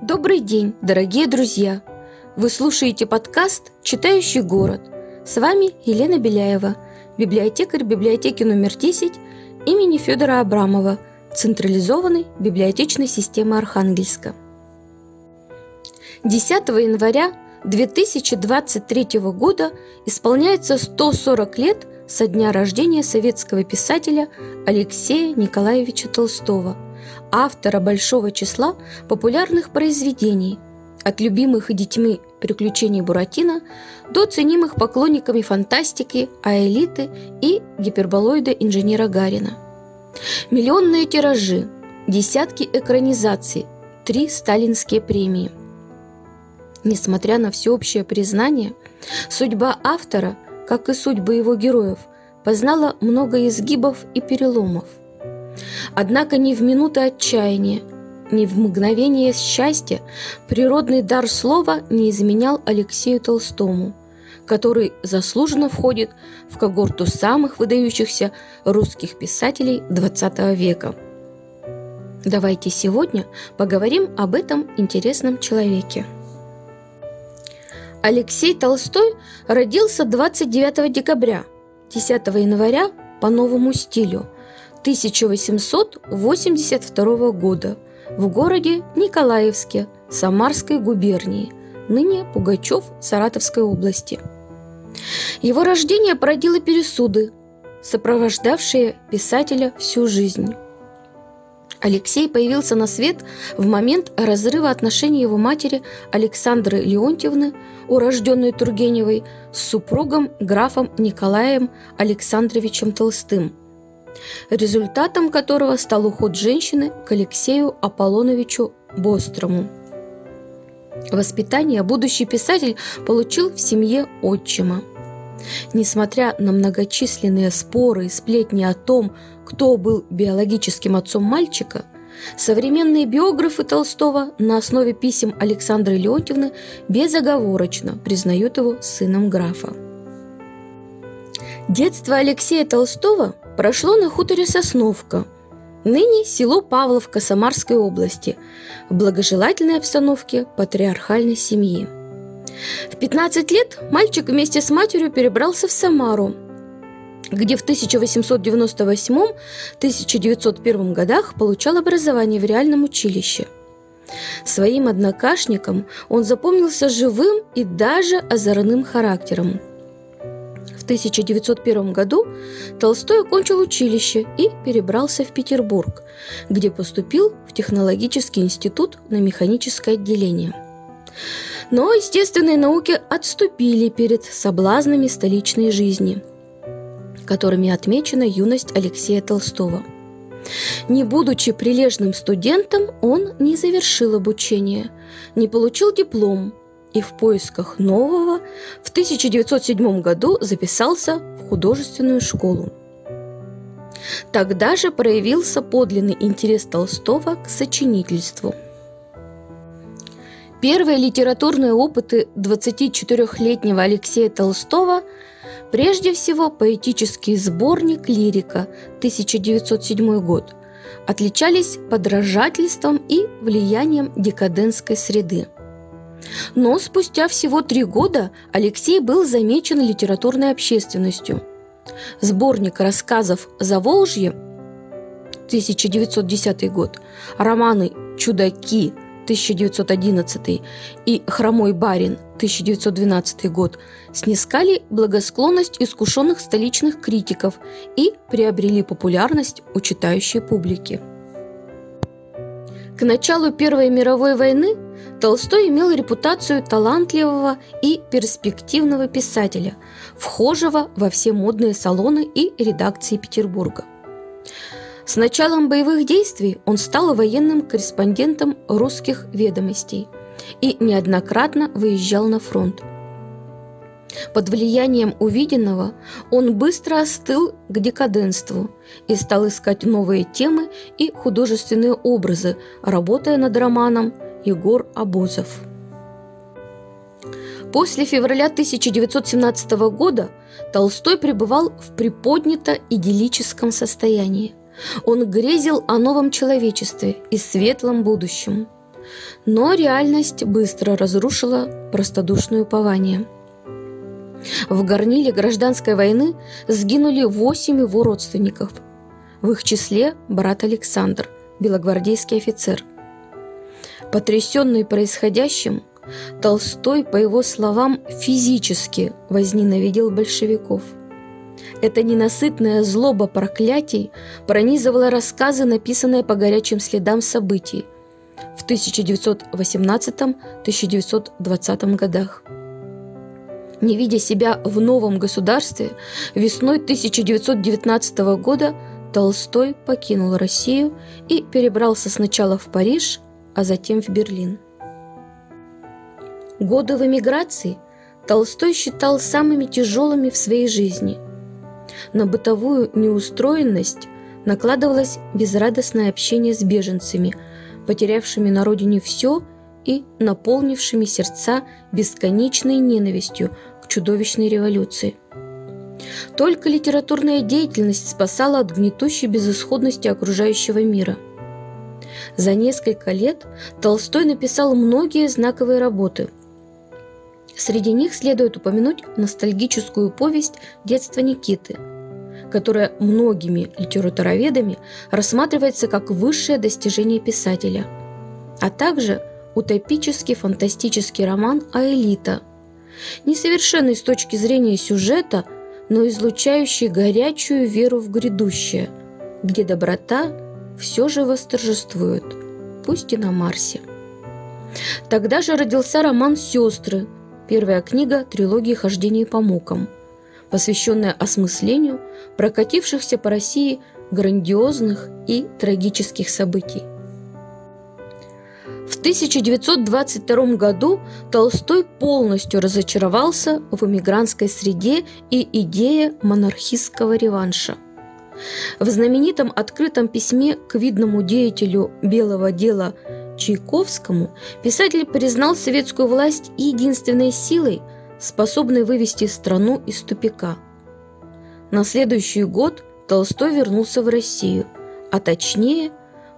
Добрый день, дорогие друзья! Вы слушаете подкаст «Читающий город». С вами Елена Беляева, библиотекарь библиотеки номер 10 имени Федора Абрамова, централизованной библиотечной системы Архангельска. 10 января 2023 года исполняется 140 лет со дня рождения советского писателя Алексея Николаевича Толстого, автора большого числа популярных произведений, от любимых детьми приключений Буратино до ценимых поклонниками фантастики, аэлиты и гиперболоида инженера Гарина. Миллионные тиражи, десятки экранизаций, три сталинские премии. Несмотря на всеобщее признание, судьба автора, как и судьбы его героев, познала много изгибов и переломов. Однако ни в минуты отчаяния, ни в мгновение счастья природный дар слова не изменял Алексею Толстому, который заслуженно входит в когорту самых выдающихся русских писателей XX века. Давайте сегодня поговорим об этом интересном человеке. Алексей Толстой родился 29 декабря, 10 января по новому стилю 1882 года – в городе Николаевске Самарской губернии, ныне Пугачев Саратовской области. Его рождение породило пересуды, сопровождавшие писателя всю жизнь. Алексей появился на свет в момент разрыва отношений его матери Александры Леонтьевны, урожденной Тургеневой, с супругом графом Николаем Александровичем Толстым – результатом которого стал уход женщины к Алексею Аполлоновичу Бострому. Воспитание будущий писатель получил в семье отчима. Несмотря на многочисленные споры и сплетни о том, кто был биологическим отцом мальчика, современные биографы Толстого на основе писем Александры Леонтьевны безоговорочно признают его сыном графа. Детство Алексея Толстого прошло на хуторе Сосновка, ныне село Павловка Самарской области, в благожелательной обстановке патриархальной семьи. В 15 лет мальчик вместе с матерью перебрался в Самару, где в 1898-1901 годах получал образование в реальном училище. Своим однокашникам он запомнился живым и даже озорным характером – 1901 году Толстой окончил училище и перебрался в Петербург, где поступил в технологический институт на механическое отделение. Но естественные науки отступили перед соблазнами столичной жизни, которыми отмечена юность Алексея Толстого. Не будучи прилежным студентом, он не завершил обучение, не получил диплом – и в поисках нового в 1907 году записался в художественную школу. Тогда же проявился подлинный интерес Толстого к сочинительству. Первые литературные опыты 24-летнего Алексея Толстого прежде всего поэтический сборник «Лирика» 1907 год отличались подражательством и влиянием декадентской среды – но спустя всего три года Алексей был замечен литературной общественностью. Сборник рассказов «Заволжье» 1910 год, романы «Чудаки» 1911 и «Хромой барин» 1912 год снискали благосклонность искушенных столичных критиков и приобрели популярность у читающей публики. К началу Первой мировой войны Толстой имел репутацию талантливого и перспективного писателя, вхожего во все модные салоны и редакции Петербурга. С началом боевых действий он стал военным корреспондентом русских ведомостей и неоднократно выезжал на фронт. Под влиянием увиденного он быстро остыл к декаденству и стал искать новые темы и художественные образы, работая над романом Егор Абузов. После февраля 1917 года Толстой пребывал в приподнято-идиллическом состоянии. Он грезил о новом человечестве и светлом будущем. Но реальность быстро разрушила простодушное упование. В горниле гражданской войны сгинули восемь его родственников. В их числе брат Александр, белогвардейский офицер. Потрясенный происходящим, Толстой, по его словам, физически возненавидел большевиков. Эта ненасытная злоба проклятий пронизывала рассказы, написанные по горячим следам событий в 1918-1920 годах. Не видя себя в новом государстве, весной 1919 года Толстой покинул Россию и перебрался сначала в Париж, а затем в Берлин. Годы в эмиграции Толстой считал самыми тяжелыми в своей жизни. На бытовую неустроенность накладывалось безрадостное общение с беженцами, потерявшими на родине все и наполнившими сердца бесконечной ненавистью к чудовищной революции. Только литературная деятельность спасала от гнетущей безысходности окружающего мира. За несколько лет Толстой написал многие знаковые работы – Среди них следует упомянуть ностальгическую повесть «Детство Никиты», которая многими литературоведами рассматривается как высшее достижение писателя, а также утопический фантастический роман «Аэлита», несовершенный с точки зрения сюжета, но излучающий горячую веру в грядущее, где доброта все же восторжествует, пусть и на Марсе. Тогда же родился роман «Сестры», Первая книга трилогии «Хождение по мукам», посвященная осмыслению прокатившихся по России грандиозных и трагических событий. В 1922 году Толстой полностью разочаровался в эмигрантской среде и идее монархистского реванша. В знаменитом открытом письме к видному деятелю белого дела Чайковскому писатель признал советскую власть единственной силой, способной вывести страну из тупика. На следующий год Толстой вернулся в Россию, а точнее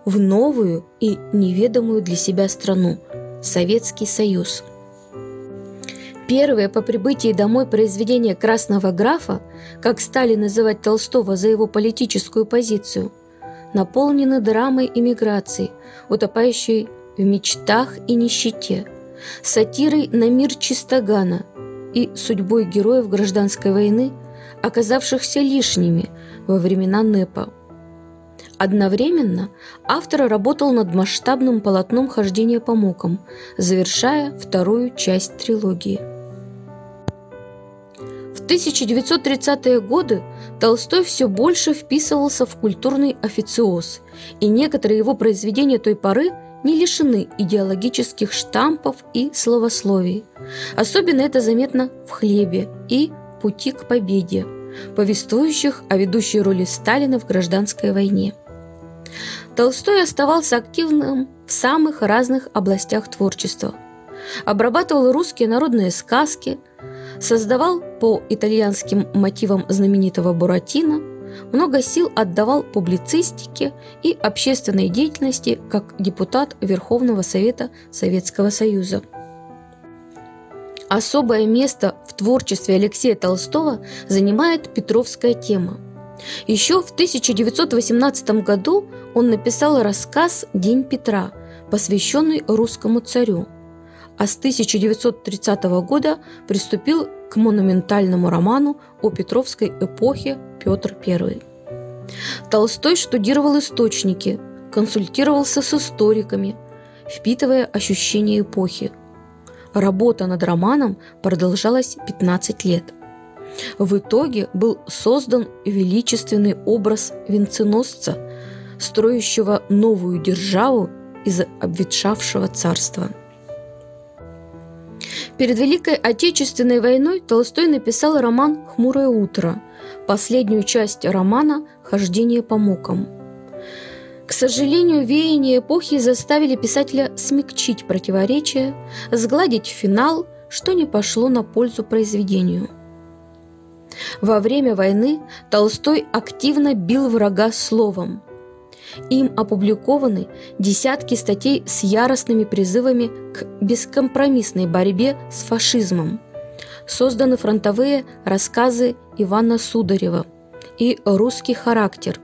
в новую и неведомую для себя страну – Советский Союз. Первые по прибытии домой произведения «Красного графа», как стали называть Толстого за его политическую позицию, наполнены драмой иммиграции, утопающей в мечтах и нищете, сатирой на мир чистогана и судьбой героев гражданской войны, оказавшихся лишними во времена НЭПа. Одновременно автор работал над масштабным полотном хождения по мукам, завершая вторую часть трилогии. В 1930-е годы Толстой все больше вписывался в культурный официоз, и некоторые его произведения той поры не лишены идеологических штампов и словословий. Особенно это заметно в «Хлебе» и «Пути к победе», повествующих о ведущей роли Сталина в гражданской войне. Толстой оставался активным в самых разных областях творчества. Обрабатывал русские народные сказки, создавал по итальянским мотивам знаменитого Буратино, много сил отдавал публицистике и общественной деятельности как депутат Верховного Совета Советского Союза. Особое место в творчестве Алексея Толстого занимает Петровская тема. Еще в 1918 году он написал рассказ «День Петра», посвященный русскому царю, а с 1930 года приступил к монументальному роману о Петровской эпохе Петр I. Толстой штудировал источники, консультировался с историками, впитывая ощущения эпохи. Работа над романом продолжалась 15 лет. В итоге был создан величественный образ венценосца, строящего новую державу из обветшавшего царства. Перед Великой Отечественной войной Толстой написал роман «Хмурое утро», последнюю часть романа «Хождение по мукам». К сожалению, веяния эпохи заставили писателя смягчить противоречия, сгладить финал, что не пошло на пользу произведению. Во время войны Толстой активно бил врага словом. Им опубликованы десятки статей с яростными призывами к бескомпромиссной борьбе с фашизмом. Созданы фронтовые рассказы Ивана Сударева и «Русский характер».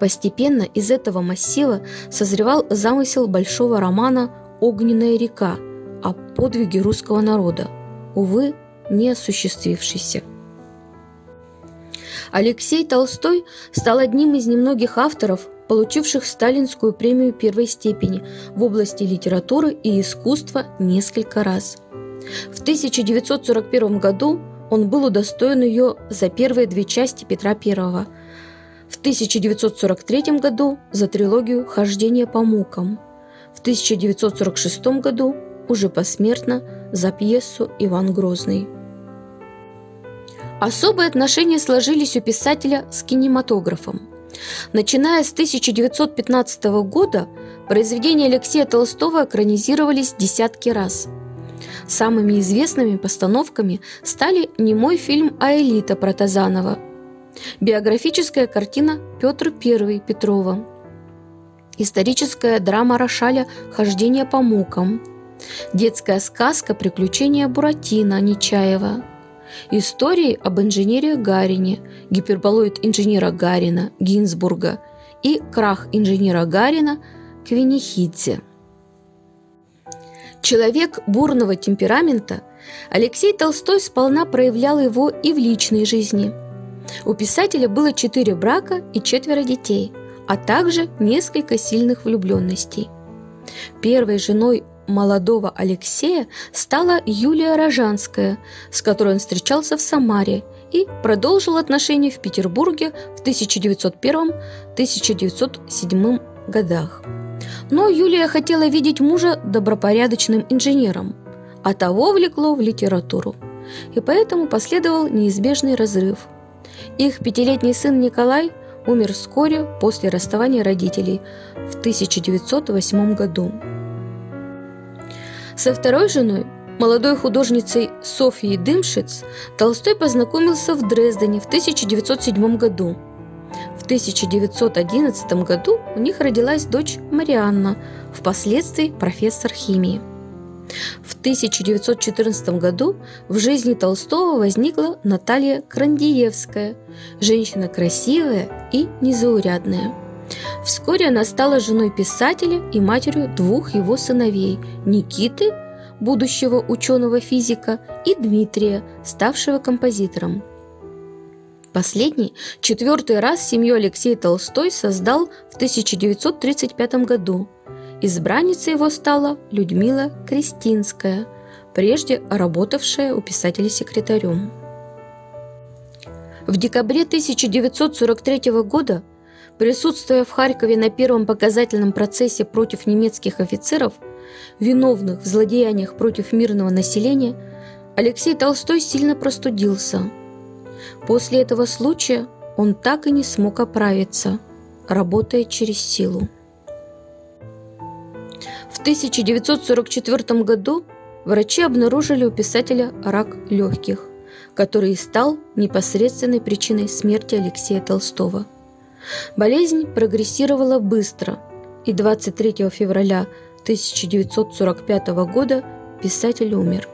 Постепенно из этого массива созревал замысел большого романа «Огненная река» о подвиге русского народа, увы, не осуществившийся. Алексей Толстой стал одним из немногих авторов, получивших Сталинскую премию первой степени в области литературы и искусства несколько раз. В 1941 году он был удостоен ее за первые две части Петра I, в 1943 году за трилогию «Хождение по мукам», в 1946 году уже посмертно за пьесу «Иван Грозный». Особые отношения сложились у писателя с кинематографом. Начиная с 1915 года произведения Алексея Толстого экранизировались десятки раз. Самыми известными постановками стали немой фильм «Аэлита» Протазанова, биографическая картина «Петр I» Петрова, историческая драма Рошаля «Хождение по мукам», детская сказка «Приключения Буратино» Нечаева – Истории об инженере Гарине, гиперболоид инженера Гарина Гинзбурга и крах инженера Гарина Квинихидзе. Человек бурного темперамента, Алексей Толстой сполна проявлял его и в личной жизни. У писателя было четыре брака и четверо детей, а также несколько сильных влюбленностей. Первой женой молодого Алексея стала Юлия Рожанская, с которой он встречался в Самаре и продолжил отношения в Петербурге в 1901-1907 годах. Но Юлия хотела видеть мужа добропорядочным инженером, а того влекло в литературу. И поэтому последовал неизбежный разрыв. Их пятилетний сын Николай умер вскоре после расставания родителей в 1908 году. Со второй женой, молодой художницей Софьей Дымшиц, Толстой познакомился в Дрездене в 1907 году. В 1911 году у них родилась дочь Марианна, впоследствии профессор химии. В 1914 году в жизни Толстого возникла Наталья Крандиевская, женщина красивая и незаурядная. Вскоре она стала женой писателя и матерью двух его сыновей – Никиты, будущего ученого-физика, и Дмитрия, ставшего композитором. Последний, четвертый раз семью Алексей Толстой создал в 1935 году. Избранницей его стала Людмила Кристинская, прежде работавшая у писателя секретарем. В декабре 1943 года – Присутствуя в Харькове на первом показательном процессе против немецких офицеров, виновных в злодеяниях против мирного населения, Алексей Толстой сильно простудился. После этого случая он так и не смог оправиться, работая через силу. В 1944 году врачи обнаружили у писателя рак легких, который стал непосредственной причиной смерти Алексея Толстого – Болезнь прогрессировала быстро, и 23 февраля 1945 года писатель умер.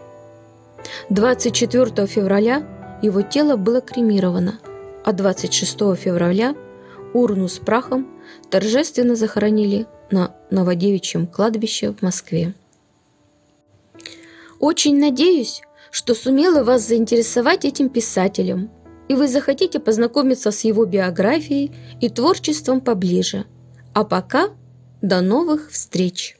24 февраля его тело было кремировано, а 26 февраля урну с прахом торжественно захоронили на Новодевичьем кладбище в Москве. Очень надеюсь, что сумела вас заинтересовать этим писателем – и вы захотите познакомиться с его биографией и творчеством поближе. А пока до новых встреч!